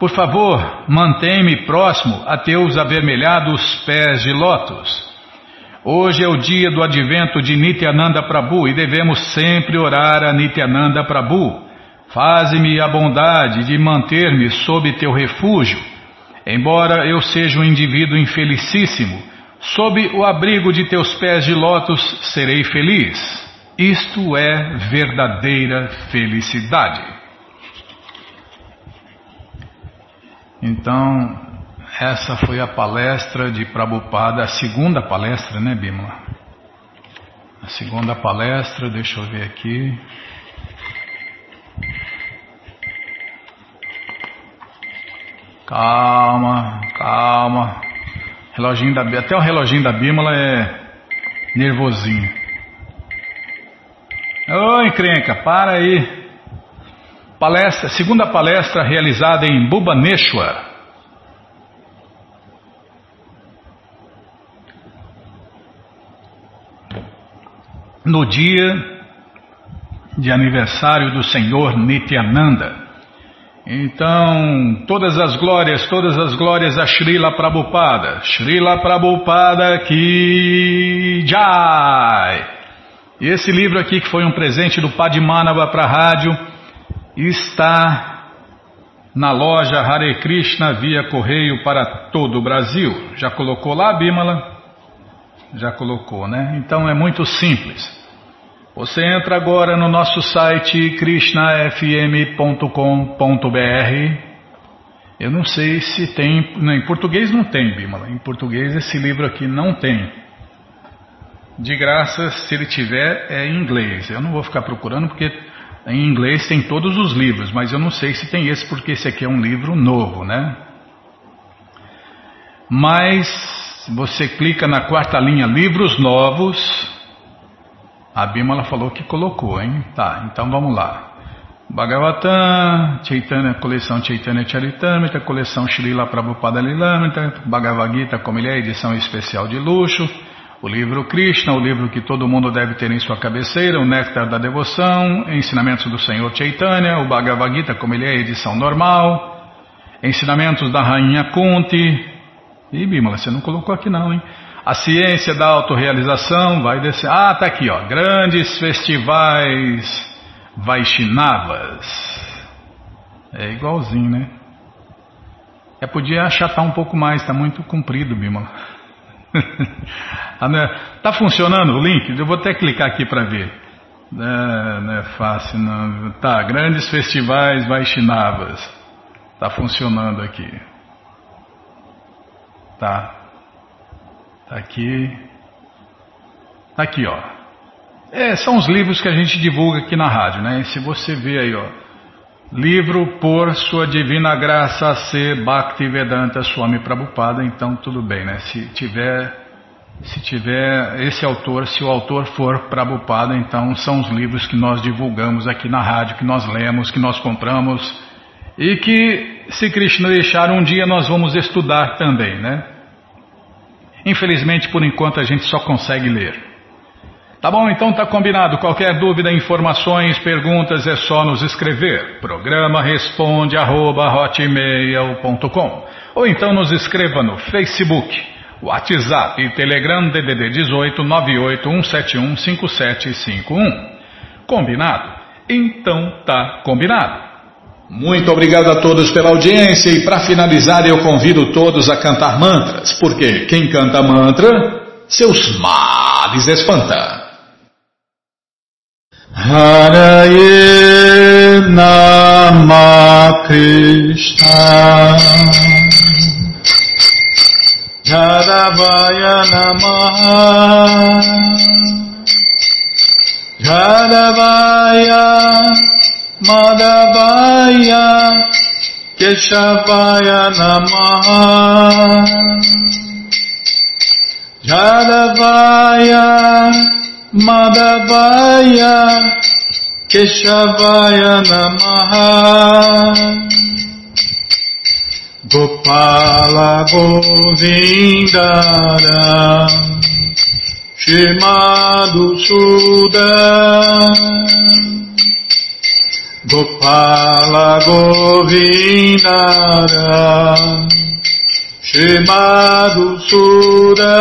Por favor, mantém-me próximo a teus avermelhados pés de lótus. Hoje é o dia do advento de Nityananda Prabhu e devemos sempre orar a Nityananda Prabhu. Faze-me a bondade de manter-me sob teu refúgio. Embora eu seja um indivíduo infelicíssimo, sob o abrigo de teus pés de lótus serei feliz. Isto é verdadeira felicidade. Então, essa foi a palestra de Prabhupada, a segunda palestra, né, Bimala? A segunda palestra, deixa eu ver aqui. Calma, calma. Reloginho da, até o reloginho da Bímola é nervosinho. Oi, encrenca, para aí. Palestra, segunda palestra realizada em Bhubaneswar. no dia de aniversário do Senhor Nityananda. Então, todas as glórias, todas as glórias a Srila Prabhupada. Srila Prabhupada Ki Jai. E esse livro aqui, que foi um presente do Padmanabha para a rádio, está na loja Hare Krishna via correio para todo o Brasil. Já colocou lá, Bimala? Já colocou, né? Então é muito simples. Você entra agora no nosso site krishnafm.com.br. Eu não sei se tem. Não, em português não tem, Bimala. Em português esse livro aqui não tem. De graça, se ele tiver, é em inglês. Eu não vou ficar procurando porque em inglês tem todos os livros, mas eu não sei se tem esse porque esse aqui é um livro novo, né? Mas você clica na quarta linha Livros Novos. A Bímola falou que colocou, hein? Tá, então vamos lá. Bhagavatam, Chaitanya, coleção Chaitanya Charitamrita, coleção Srila Prabhupada Lilamrita, Bhagavad Gita, como ele é, edição especial de luxo, o livro Krishna, o livro que todo mundo deve ter em sua cabeceira, o Néctar da Devoção, Ensinamentos do Senhor Chaitanya, o Bhagavad Gita, como ele é, edição normal, Ensinamentos da Rainha Kunti, e Bímola, você não colocou aqui não, hein? A ciência da autorrealização vai descer. Ah, tá aqui, ó. Grandes festivais Vaishnavas. É igualzinho, né? É, podia achatar um pouco mais, está muito comprido, Bima. [laughs] tá funcionando o link? Eu vou até clicar aqui para ver. É, não é fácil, não. Tá, grandes festivais Vaishnavas. Tá funcionando aqui. Tá. Aqui. Aqui, ó. É, são os livros que a gente divulga aqui na rádio, né? E se você vê aí, ó, livro por Sua Divina Graça C. Bhaktivedanta Swami Prabhupada, então tudo bem, né? Se tiver, se tiver esse autor, se o autor for Prabhupada, então são os livros que nós divulgamos aqui na rádio, que nós lemos, que nós compramos e que, se Krishna deixar um dia, nós vamos estudar também, né? Infelizmente, por enquanto, a gente só consegue ler. Tá bom, então tá combinado. Qualquer dúvida, informações, perguntas é só nos escrever. Programa responde arroba, ou então nos escreva no Facebook, WhatsApp e Telegram DDD 18 5751. Combinado? Então tá combinado. Muito obrigado a todos pela audiência e para finalizar eu convido todos a cantar mantras, porque quem canta mantra, seus males espanta. Haraye Nama Krishna Jadavaya Namaha Jadavaya Madhavaya Keshavaya Namaha Jadavaya Madhavaya Keshavaya Namaha Gopala Govindara Shimadu Suda Gopala Govindara Shimadu Suda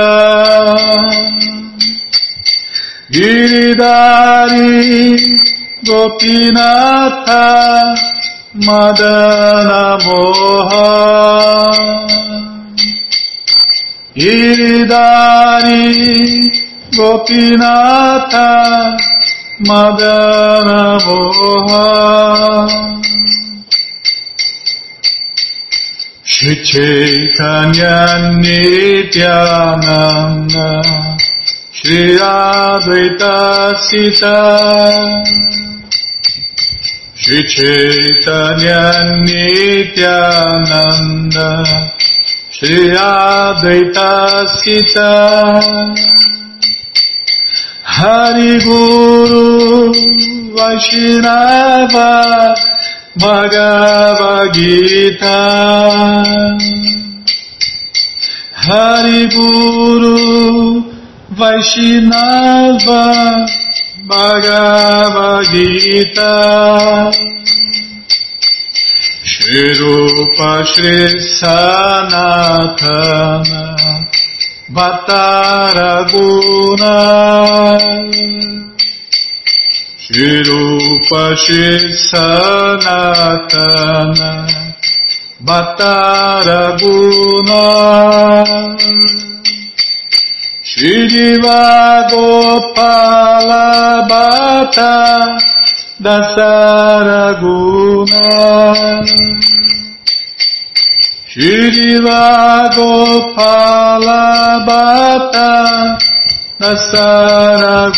Giridari Gopinatha Madana Moha Giridari Gopinatha Madana Moha Shri Chaitanya Nityananda. Shri Advaita Sita Shri Chaitanya Nityananda. Shri Advaita Sita Hari Guru Vaishnava Bhagavad Gita. Hari Guru Vaishnava Bhagavad Gita. Shri Rupa Shri Sanatana Bhattaraguna Shri Rupa Shri Sanatana Bhattaraguna Shriva Gopala Bhatta Dasaraguna Shriva Gopala Bhatta Dasaraguna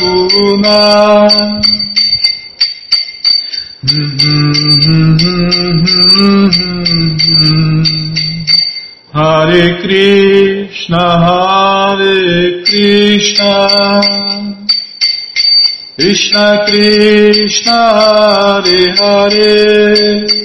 Hare Krishna Hare Krishna. Krishna Krishna Hare Hare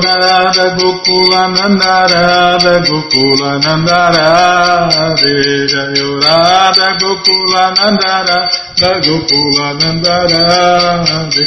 Radha Gokula Nanda Radha Gokula Nanda Radhe Jayo Radha Gokula Nanda Radha Gokula Nanda Radhe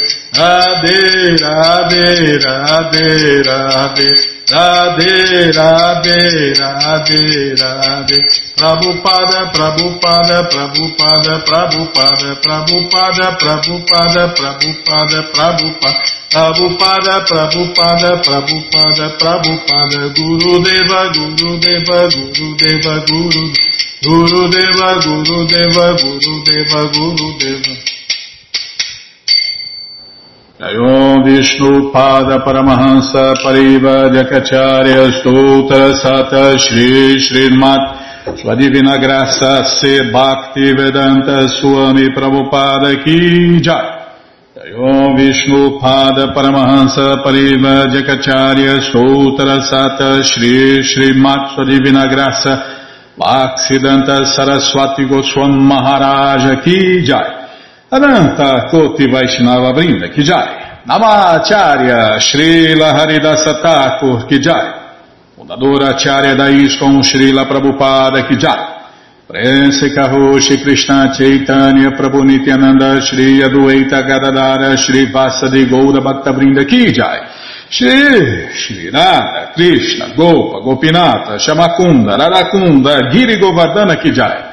Radhe Radhe Radhe Radhe Radhe Radhe Radhe Prabhupada Prabhupada Prabhupada Prabhupada Prabhupada Prabhupada Prabhupada Prabhupada Prabhupada Prabhupada Prabhupada Prabhupada Guru Deva Guru Deva Guru Deva Guru Guru Deva Guru Deva Guru Deva Guru Deva Jayom Vishnu Pada Paramahansa Pariva Jakacharya Stotra Sata Shri Srimat Sua Divina Graça Se Bhakti Vedanta Swami Prabhupada Ki Jai. Jayom Vishnu Pada Paramahansa Pariva Jakacharya Stotra Sata Shri Srimat Sua Divina Graça Saraswati Goswam Maharaja Ki Jai Ananta Koti Vaishnava Brinda Kijai, Namacharya Srila Haridasa Thakur Kijai, fundadora Acharya da Srila Prabhupada Kijai, Prense Karoshi Krishna Chaitanya Prabhu Nityananda Shri Adueita Gadadara Shri Vasadi Goura Bhakta Brinda Kijai, Shri Shri Radha Krishna Gopa Gopinata Shamakunda Radakunda Giri Govardhana Kijai,